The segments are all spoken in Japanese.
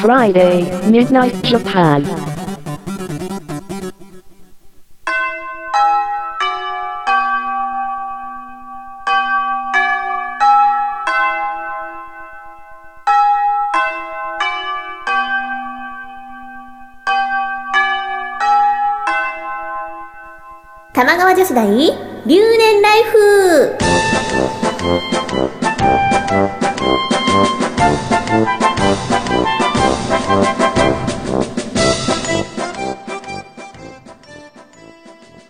Friday, Midnight Japan. 玉川女子大留年ライフ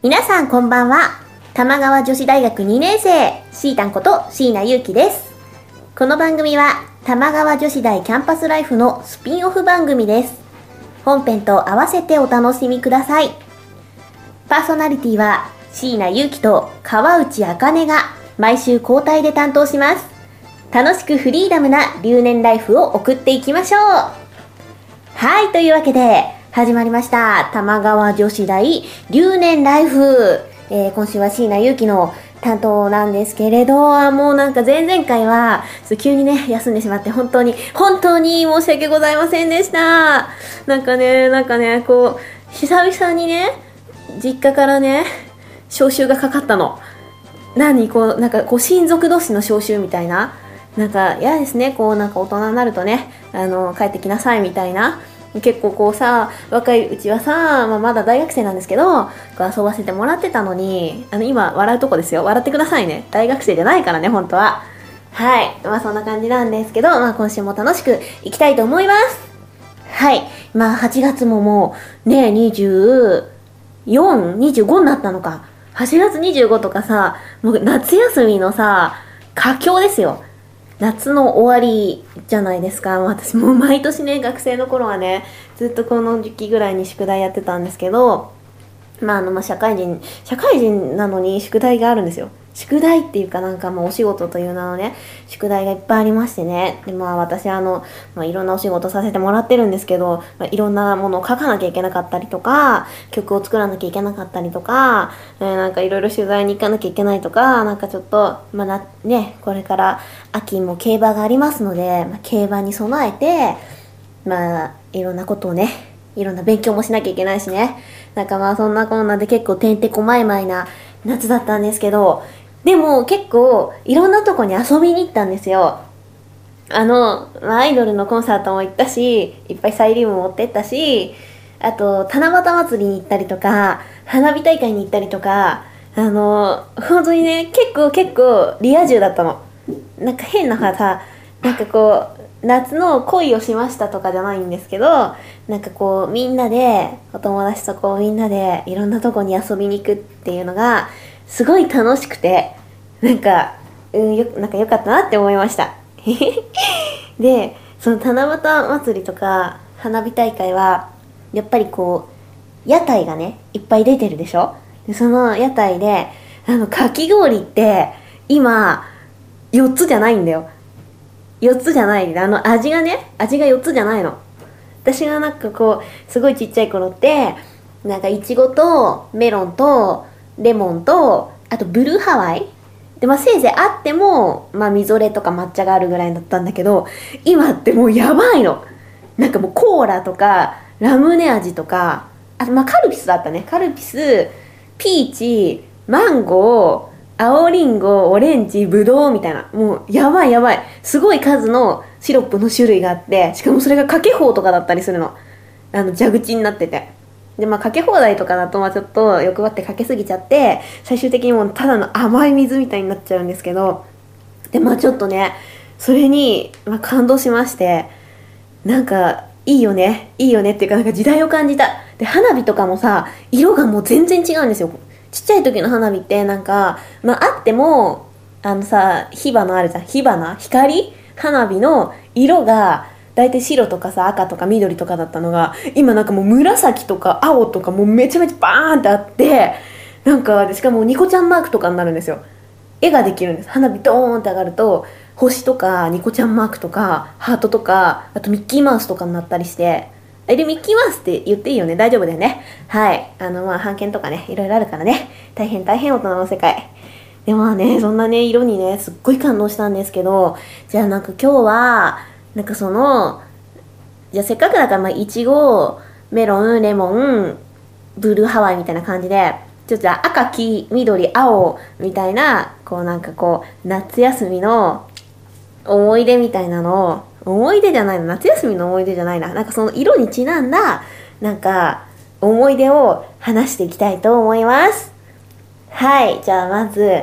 皆さんこんばんは。玉川女子大学2年生シータンこと椎名優樹です。この番組は玉川女子大キャンパスライフのスピンオフ番組です。本編と合わせてお楽しみください。パーソナリティは椎名優樹と川内茜が毎週交代で担当します。楽しくフリーダムな留年ライフを送っていきましょう。はいというわけで始まりました。玉川女子大留年ライフ、えー今週は椎名優樹の担当なんですけれどもうなんか前々回は急にね休んでしまって本当に本当に申し訳ございませんでした。なんかねなんかねこう久々にね実家からね招集がかかったの。何？こうなんかこう親族同士の招集みたいな。なんか嫌ですね。こうなんか大人になるとねあの帰ってきなさいみたいな。結構こうさ若いうちはさ、まあ、まだ大学生なんですけどこう遊ばせてもらってたのにあの今笑うとこですよ。笑ってくださいね。大学生じゃないからね本当は。はい。まあそんな感じなんですけど、まあ、今週も楽しくいきたいと思います。はい。まあ8月ももうね2425になったのか。8月25とかさ、もう夏休みのさ、佳境ですよ。夏の終わりじゃないですか。私もう毎年ね、学生の頃はね、ずっとこの時期ぐらいに宿題やってたんですけど、まああの、まあ社会人、社会人なのに宿題があるんですよ。宿題っていうかなんかまあお仕事という名のね、宿題がいっぱいありましてね。でまあ私あの、まあいろんなお仕事させてもらってるんですけど、まあいろんなものを書かなきゃいけなかったりとか、曲を作らなきゃいけなかったりとか、えーなんかいろいろ取材に行かなきゃいけないとか、なんかちょっと、まあな、ね、これから秋も競馬がありますので、まあ競馬に備えて、まあいろんなことをね、いろんな勉強もしなきゃいけないしね。なんかまあそんなこんなで結構てんてこまいまいな夏だったんですけど、でも結構いろんなとこに遊びに行ったんですよ。あの、アイドルのコンサートも行ったし、いっぱいサイリウム持ってったし、あと、七夕祭りに行ったりとか、花火大会に行ったりとか、あの、本当にね、結構結構リア充だったの。なんか変なさ、なんかこう、夏の恋をしましたとかじゃないんですけど、なんかこう、みんなで、お友達とこう、みんなでいろんなとこに遊びに行くっていうのが、すごい楽しくて、なんか、うん、よ、なんか良かったなって思いました。で、その七夕祭りとか、花火大会は、やっぱりこう、屋台がね、いっぱい出てるでしょ？で、その屋台で、あの、かき氷って、今、4つじゃないんだよ。4つじゃない。あの、味がね、味が4つじゃないの。私がなんかこう、すごいちっちゃい頃って、なんかいちごとメロンとレモンと、あとブルーハワイ？で、まあせいぜいあっても、まあみぞれとか抹茶があるぐらいだったんだけど、今ってもうやばいの。なんかもうコーラとか、ラムネ味とか、あとまあカルピスだったね。カルピス、ピーチ、マンゴー、青リンゴ、オレンジ、ブドウみたいな。もうやばいやばい。すごい数のシロップの種類があって、しかもそれがかけ放とかだったりするの。あの、蛇口になってて。で、まあ、かけ放題とかだと、まあ、ちょっと欲張ってかけすぎちゃって、最終的にもうただの甘い水みたいになっちゃうんですけど、で、まあ、ちょっとね、それに、まあ、感動しまして、なんか、いいよね、いいよねっていうか、なんか時代を感じた。で、花火とかもさ、色がもう全然違うんですよ。ちっちゃい時の花火って、なんか、まあ、あっても、あのさ、火花あるじゃん。火花？光？花火の色が、大体白とかさ、赤とか緑とかだったのが、今なんかもう紫とか青とかもうめちゃめちゃバーンってあって、なんか、でしかもニコちゃんマークとかになるんですよ。絵ができるんです。花火ドーンって上がると、星とかニコちゃんマークとか、ハートとか、あとミッキーマウスとかになったりして、あれミッキーマウスって言っていいよね？大丈夫だよね？はい。あの、まあ、版権とかね、いろいろあるからね。大変大変大人の世界。で、まあね、そんなね、色にね、すっごい感動したんですけど、じゃあなんか今日は、なんかそのじゃあせっかくだからまあいちごメロンレモンブルーハワイみたいな感じでちょっと赤黄緑青みたいなこうなんかこう夏休みの思い出みたいなのを思い出じゃないの夏休みの思い出じゃないな。なんかその色にちなんだなんか思い出を話していきたいと思います。はい。じゃあまず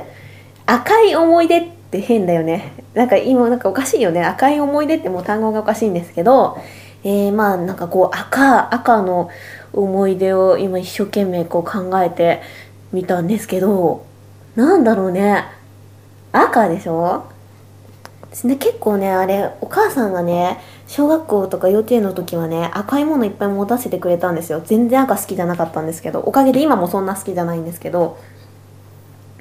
赤い思い出って変だよね。なんか今なんかおかしいよね。赤い思い出ってもう単語がおかしいんですけどえー、まあなんかこう赤赤の思い出を今一生懸命こう考えてみたんですけどなんだろうね。赤でしょ？ね、結構ねあれお母さんがね小学校とか幼稚園の時はね赤いものいっぱい持たせてくれたんですよ。全然赤好きじゃなかったんですけどおかげで今もそんな好きじゃないんですけど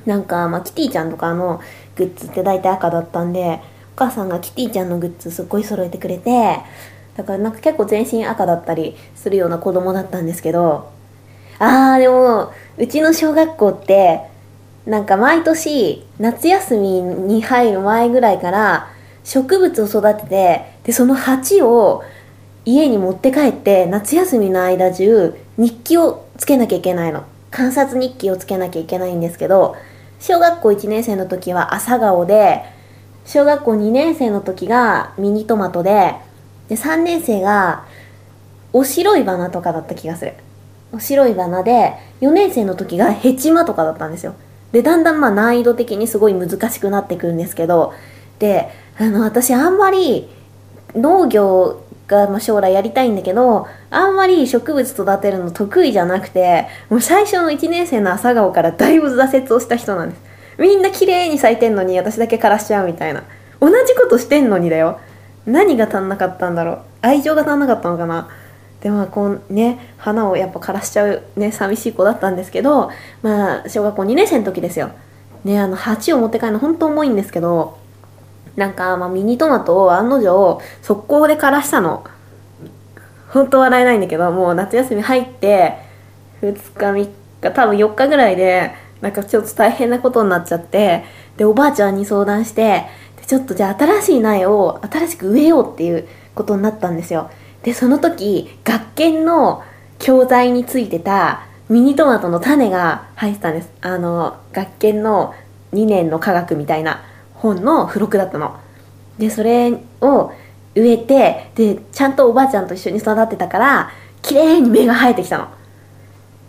なんか、まあ、キティちゃんとかのグッズって大体赤だったんでお母さんがキティちゃんのグッズすっごい揃えてくれてだからなんか結構全身赤だったりするような子供だったんですけどあーでもうちの小学校ってなんか毎年夏休みに入る前ぐらいから植物を育ててでその鉢を家に持って帰って夏休みの間中日記をつけなきゃいけないの。観察日記をつけなきゃいけないんですけど小学校1年生の時は朝顔で小学校2年生の時がミニトマトでで3年生がお白い花とかだった気がする。お白い花で4年生の時がヘチマとかだったんですよ。でだんだんまあ難易度的にすごい難しくなってくるんですけどであの私あんまり農業がま将来やりたいんだけどあんまり植物育てるの得意じゃなくてもう最初の1年生の朝顔からだいぶ挫折をした人なんです。みんな綺麗に咲いてんのに私だけ枯らしちゃうみたいな。同じことしてんのにだよ。何が足んなかったんだろう。愛情が足んなかったのかな。でまあこうね花をやっぱ枯らしちゃうね寂しい子だったんですけどまあ小学校2年生の時ですよ。ねあの鉢を持って帰るの本当重いんですけどなんか、まあ、ミニトマトを案の定速攻で枯らしたの。本当笑えないんだけどもう夏休み入って2日3日多分4日ぐらいでなんかちょっと大変なことになっちゃってでおばあちゃんに相談してでちょっとじゃあ新しい苗を新しく植えようっていうことになったんですよ。でその時学研の教材についてたミニトマトの種が入ってたんです。あの学研の2年の科学みたいな本の付録だったの。でそれを植えてでちゃんとおばあちゃんと一緒に育ってたから綺麗に芽が生えてきたの。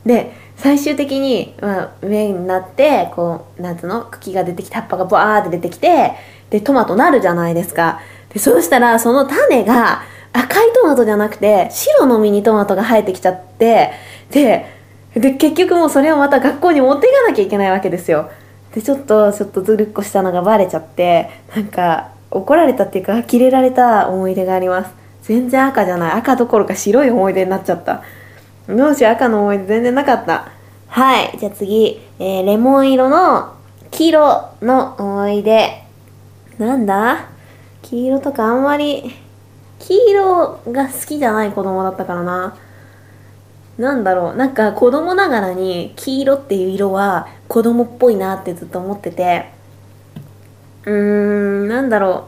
で最終的に、まあ、芽になってこうなんつうの？茎が出てきて葉っぱがバーって出てきてでトマトなるじゃないですか。でそうしたらその種が赤いトマトじゃなくて白のミニトマトが生えてきちゃってでで結局もうそれをまた学校に持っていかなきゃいけないわけですよ。でちょっとちょっとずるっこしたのがバレちゃってなんか怒られたっていうかキレられた思い出があります。全然赤じゃない。赤どころか白い思い出になっちゃった。どうしよう赤の思い出全然なかった。はい。じゃあ次、えー、レモン色の黄色の思い出。なんだ？黄色とかあんまり黄色が好きじゃない子供だったからな。なんだろう。なんか子供ながらに黄色っていう色は子供っぽいなってずっと思ってて。うーんなんだろ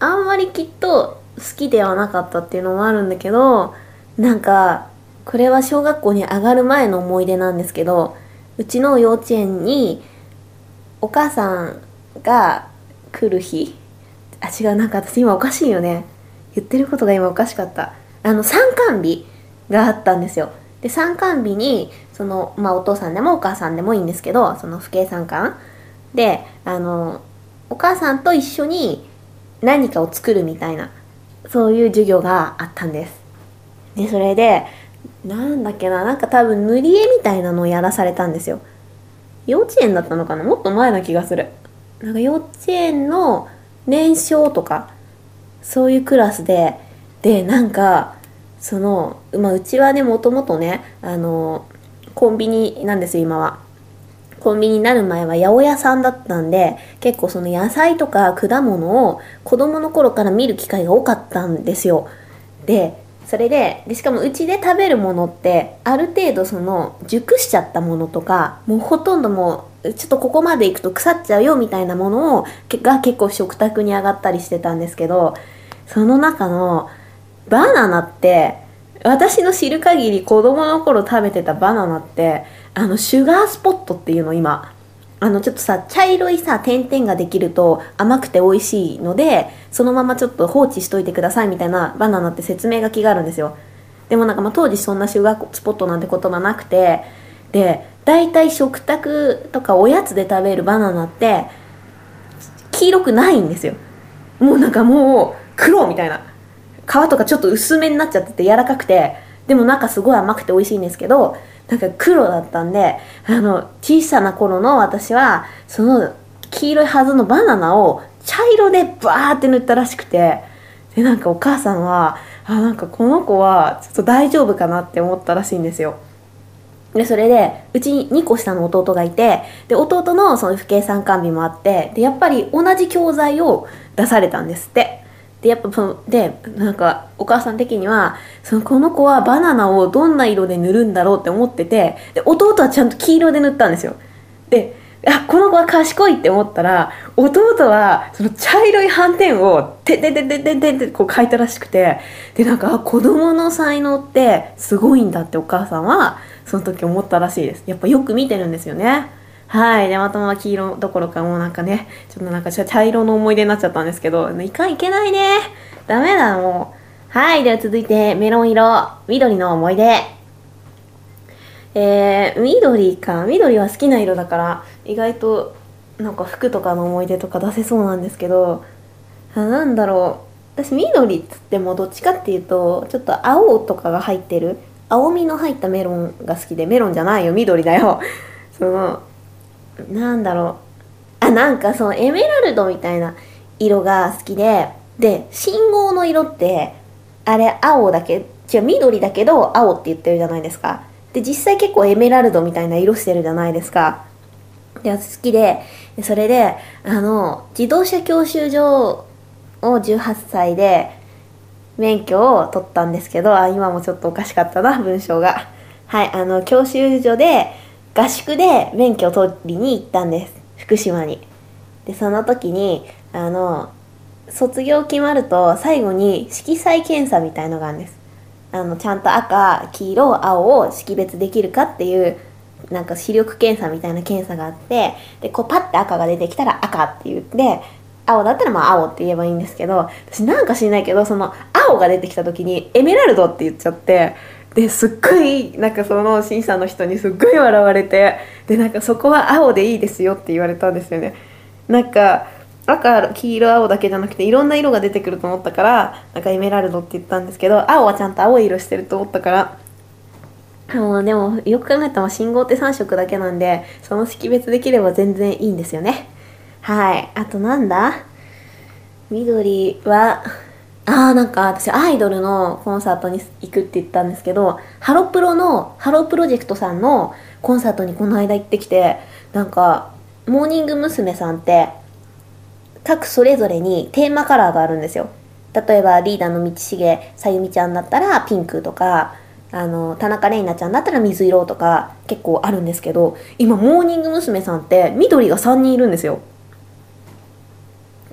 う。あんまりきっと好きではなかったっていうのもあるんだけどなんかこれは小学校に上がる前の思い出なんですけどうちの幼稚園にお母さんが来る日あ違うなんか私今おかしいよね。言ってることが今おかしかった。あの参観日があったんですよ。で参観日にその、まあ、お父さんでもお母さんでもいいんですけどその父兄参観であのお母さんと一緒に何かを作るみたいなそういう授業があったんです。でそれでなんだっけななんか多分塗り絵みたいなのをやらされたんですよ。幼稚園だったのかな？もっと前な気がする。なんか幼稚園の年少とかそういうクラスででなんかその、まあ、うちはねもともとねあのコンビニなんです今は。コンビニになる前は八百屋さんだったんで結構その野菜とか果物を子供の頃から見る機会が多かったんですよ。でそれででしかもうちで食べるものってある程度その熟しちゃったものとかもうほとんどもうちょっとここまで行くと腐っちゃうよみたいなものをが結構食卓に上がったりしてたんですけどその中のバナナって私の知る限り子供の頃食べてたバナナってあのシュガースポットっていうの今。あのちょっとさ茶色いさ点々ができると甘くて美味しいのでそのままちょっと放置しといてくださいみたいなバナナって説明書きがあるんですよ。でもなんかまあ当時そんなシュガースポットなんて言葉なくてで大体食卓とかおやつで食べるバナナって黄色くないんですよ。もうなんかもう黒みたいな。皮とかちょっと薄めになっちゃってて柔らかくて。でも中すごい甘くて美味しいんですけどなんか黒だったんであの小さな頃の私はその黄色いはずのバナナを茶色でバーって塗ったらしくて。でなんかお母さんはあなんかこの子はちょっと大丈夫かなって思ったらしいんですよ。でそれでうちに2個下の弟がいてで弟のその不計算管理もあってでやっぱり同じ教材を出されたんですって。でやっぱそのでなんかお母さん的にはそのこの子はバナナをどんな色で塗るんだろうって思っててで弟はちゃんと黄色で塗ったんですよ。であこの子は賢いって思ったら弟はその茶色い斑点をててててててってこう書いたらしくてでなんか子供の才能ってすごいんだってお母さんはその時思ったらしいです。やっぱよく見てるんですよね。はい。でまたま黄色どころかもうなんかねちょっとなんか茶色の思い出になっちゃったんですけどいかんいけないね。ダメだもう。はい。では続いてメロン色。緑の思い出。えー、緑か。緑は好きな色だから意外となんか服とかの思い出とか出せそうなんですけどあなんだろう。私緑っつってもどっちかっていうとちょっと青とかが入ってる。青みの入ったメロンが好きでメロンじゃないよ。緑だよ。そのなんだろう。あなんかそのエメラルドみたいな色が好きでで信号の色ってあれ青だけ違う緑だけど青って言ってるじゃないですか。で実際結構エメラルドみたいな色してるじゃないですか。で好きでそれであの自動車教習所を18歳で免許を取ったんですけどあ今もちょっとおかしかったな文章が。はいあの教習所で合宿で免許を取りに行ったんです福島に。でその時にあの卒業決まると最後に色彩検査みたいのがあるんです。あのちゃんと赤黄色青を識別できるかっていうなんか視力検査みたいな検査があってでこうパッて赤が出てきたら赤って言って青だったらまあ青って言えばいいんですけど私なんか知んないけどその青が出てきた時にエメラルドって言っちゃってですっごいなんかその審査の人にすっごい笑われてでなんかそこは青でいいですよって言われたんですよね。なんか赤黄色青だけじゃなくていろんな色が出てくると思ったからなんかエメラルドって言ったんですけど青はちゃんと青い色してると思ったからもうでもよく考えたら信号って3色だけなんでその識別できれば全然いいんですよね。はい。あとなんだ？緑はあーなんか私アイドルのコンサートに行くって言ったんですけどハロプロのハロプロジェクトさんのコンサートにこの間行ってきてなんかモーニング娘。さんって各それぞれにテーマカラーがあるんですよ例えばリーダーの道重さゆみちゃんだったらピンクとかあの田中れいなちゃんだったら水色とか結構あるんですけど今モーニング娘。さんって緑が3人いるんですよ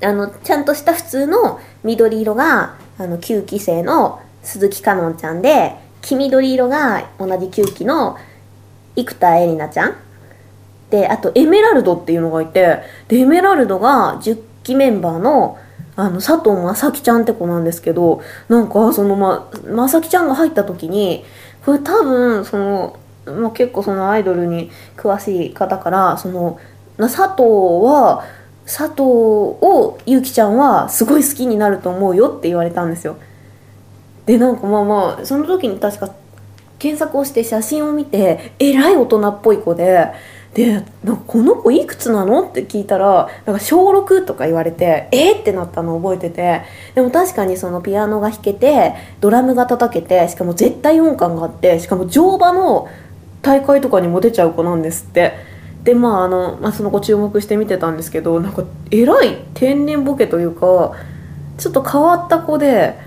あのちゃんとした普通の緑色があの9期生の鈴木かのんちゃんで黄緑色が同じ9期の生田絵梨奈ちゃん。であとエメラルドっていうのがいてでエメラルドが10期メンバーのあの佐藤正樹ちゃんって子なんですけどなんかそのま正樹ちゃんが入った時にこれ多分その、まあ、結構そのアイドルに詳しい方からその佐藤は佐藤をゆきちゃんはすごい好きになると思うよって言われたんですよ。でなんかまあまあその時に確か検索をして写真を見てえらい大人っぽい子ででなんかこの子いくつなのって聞いたらなんか小6とか言われてえー、ってなったのを覚えててでも確かにそのピアノが弾けてドラムが叩けてしかも絶対音感があってしかも乗馬の大会とかにも出ちゃう子なんですって。でまああの、まあ、その子注目して見てたんですけどなんかえらい天然ボケというかちょっと変わった子で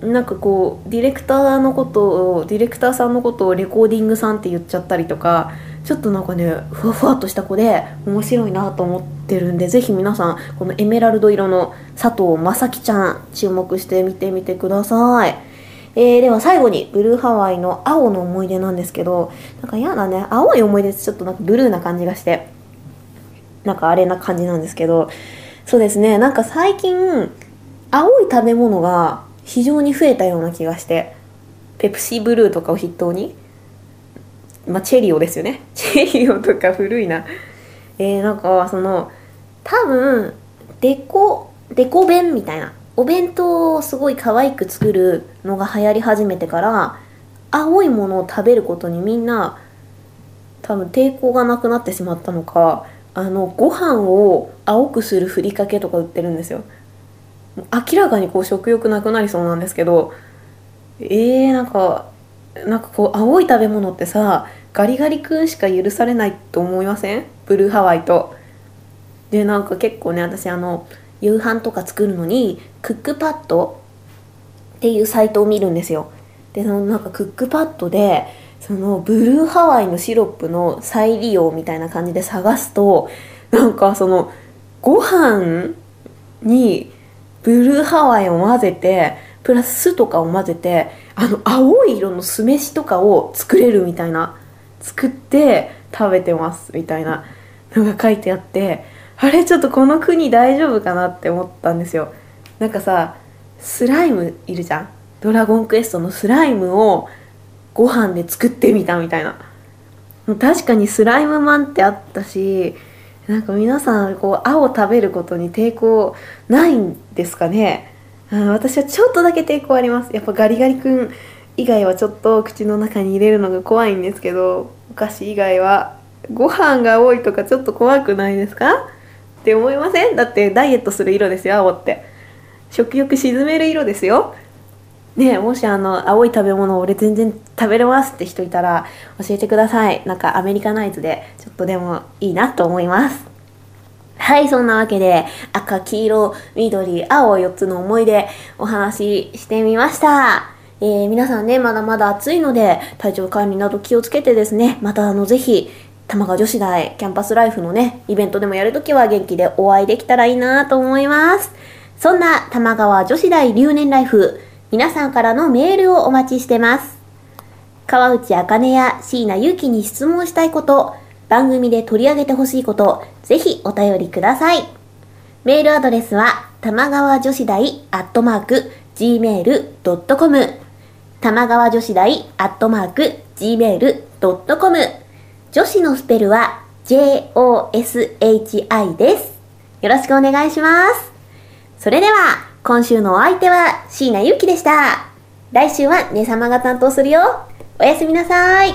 なんかこうディレクターのことをディレクターさんのことをレコーディングさんって言っちゃったりとかちょっとなんかねふわふわっとした子で面白いなと思ってるんでぜひ皆さんこのエメラルド色の佐藤正樹ちゃん注目して見てみてください。えー、では最後にブルーハワイの青の思い出なんですけどなんか嫌だね青い思い出ってちょっとなんかブルーな感じがしてなんかあれな感じなんですけどそうですねなんか最近青い食べ物が非常に増えたような気がしてペプシブルーとかを筆頭にまあ、チェリオですよね。チェリオとか古いな。えー、なんかその多分デコデコ弁みたいなお弁当をすごい可愛く作るのが流行り始めてから青いものを食べることにみんな多分抵抗がなくなってしまったのかあのご飯を青くするふりかけとか売ってるんですよ明らかにこう食欲なくなりそうなんですけどえー、なんかなんかこう青い食べ物ってさガリガリ君しか許されないと思いません？ブルーハワイと。でなんか結構ね私あの夕飯とか作るのにクックパッドっていうサイトを見るんですよ。でそのなんかクックパッドでそのブルーハワイのシロップの再利用みたいな感じで探すとなんかそのご飯にブルーハワイを混ぜてプラス酢とかを混ぜてあの青い色の酢飯とかを作れるみたいな作って食べてますみたいなのが書いてあってあれちょっとこの国大丈夫かなって思ったんですよ。なんかさスライムいるじゃん？ドラゴンクエストのスライムをご飯で作ってみたみたいな。確かにスライムマンってあったしなんか皆さんこう青食べることに抵抗ないんですかね？私はちょっとだけ抵抗あります。やっぱガリガリ君以外はちょっと口の中に入れるのが怖いんですけどお菓子以外はご飯が多いとかちょっと怖くないですか？って思いません？だってダイエットする色ですよ青って。食欲沈める色ですよ。ねもしあの青い食べ物俺全然食べれますって人いたら教えてください。なんかアメリカナイズでちょっとでもいいなと思います。はい、そんなわけで、赤、黄色、緑、青4つの思い出お話ししてみました。えー、皆さんね、まだまだ暑いので、体調管理など気をつけてですね、またあの、ぜひ、玉川女子大キャンパスライフのね、イベントでもやるときは元気でお会いできたらいいなと思います。そんな玉川女子大留年ライフ、皆さんからのメールをお待ちしてます。川内茜や椎名祐希に質問したいこと、番組で取り上げてほしいこと、ぜひお便りください。メールアドレスは、玉川女子大アットマーク gmail.com 玉川女子大アットマーク gmail.com 女子のスペルは joshi です。よろしくお願いします。それでは、今週のお相手は椎名ゆきでした。来週は姉様が担当するよ。おやすみなさい。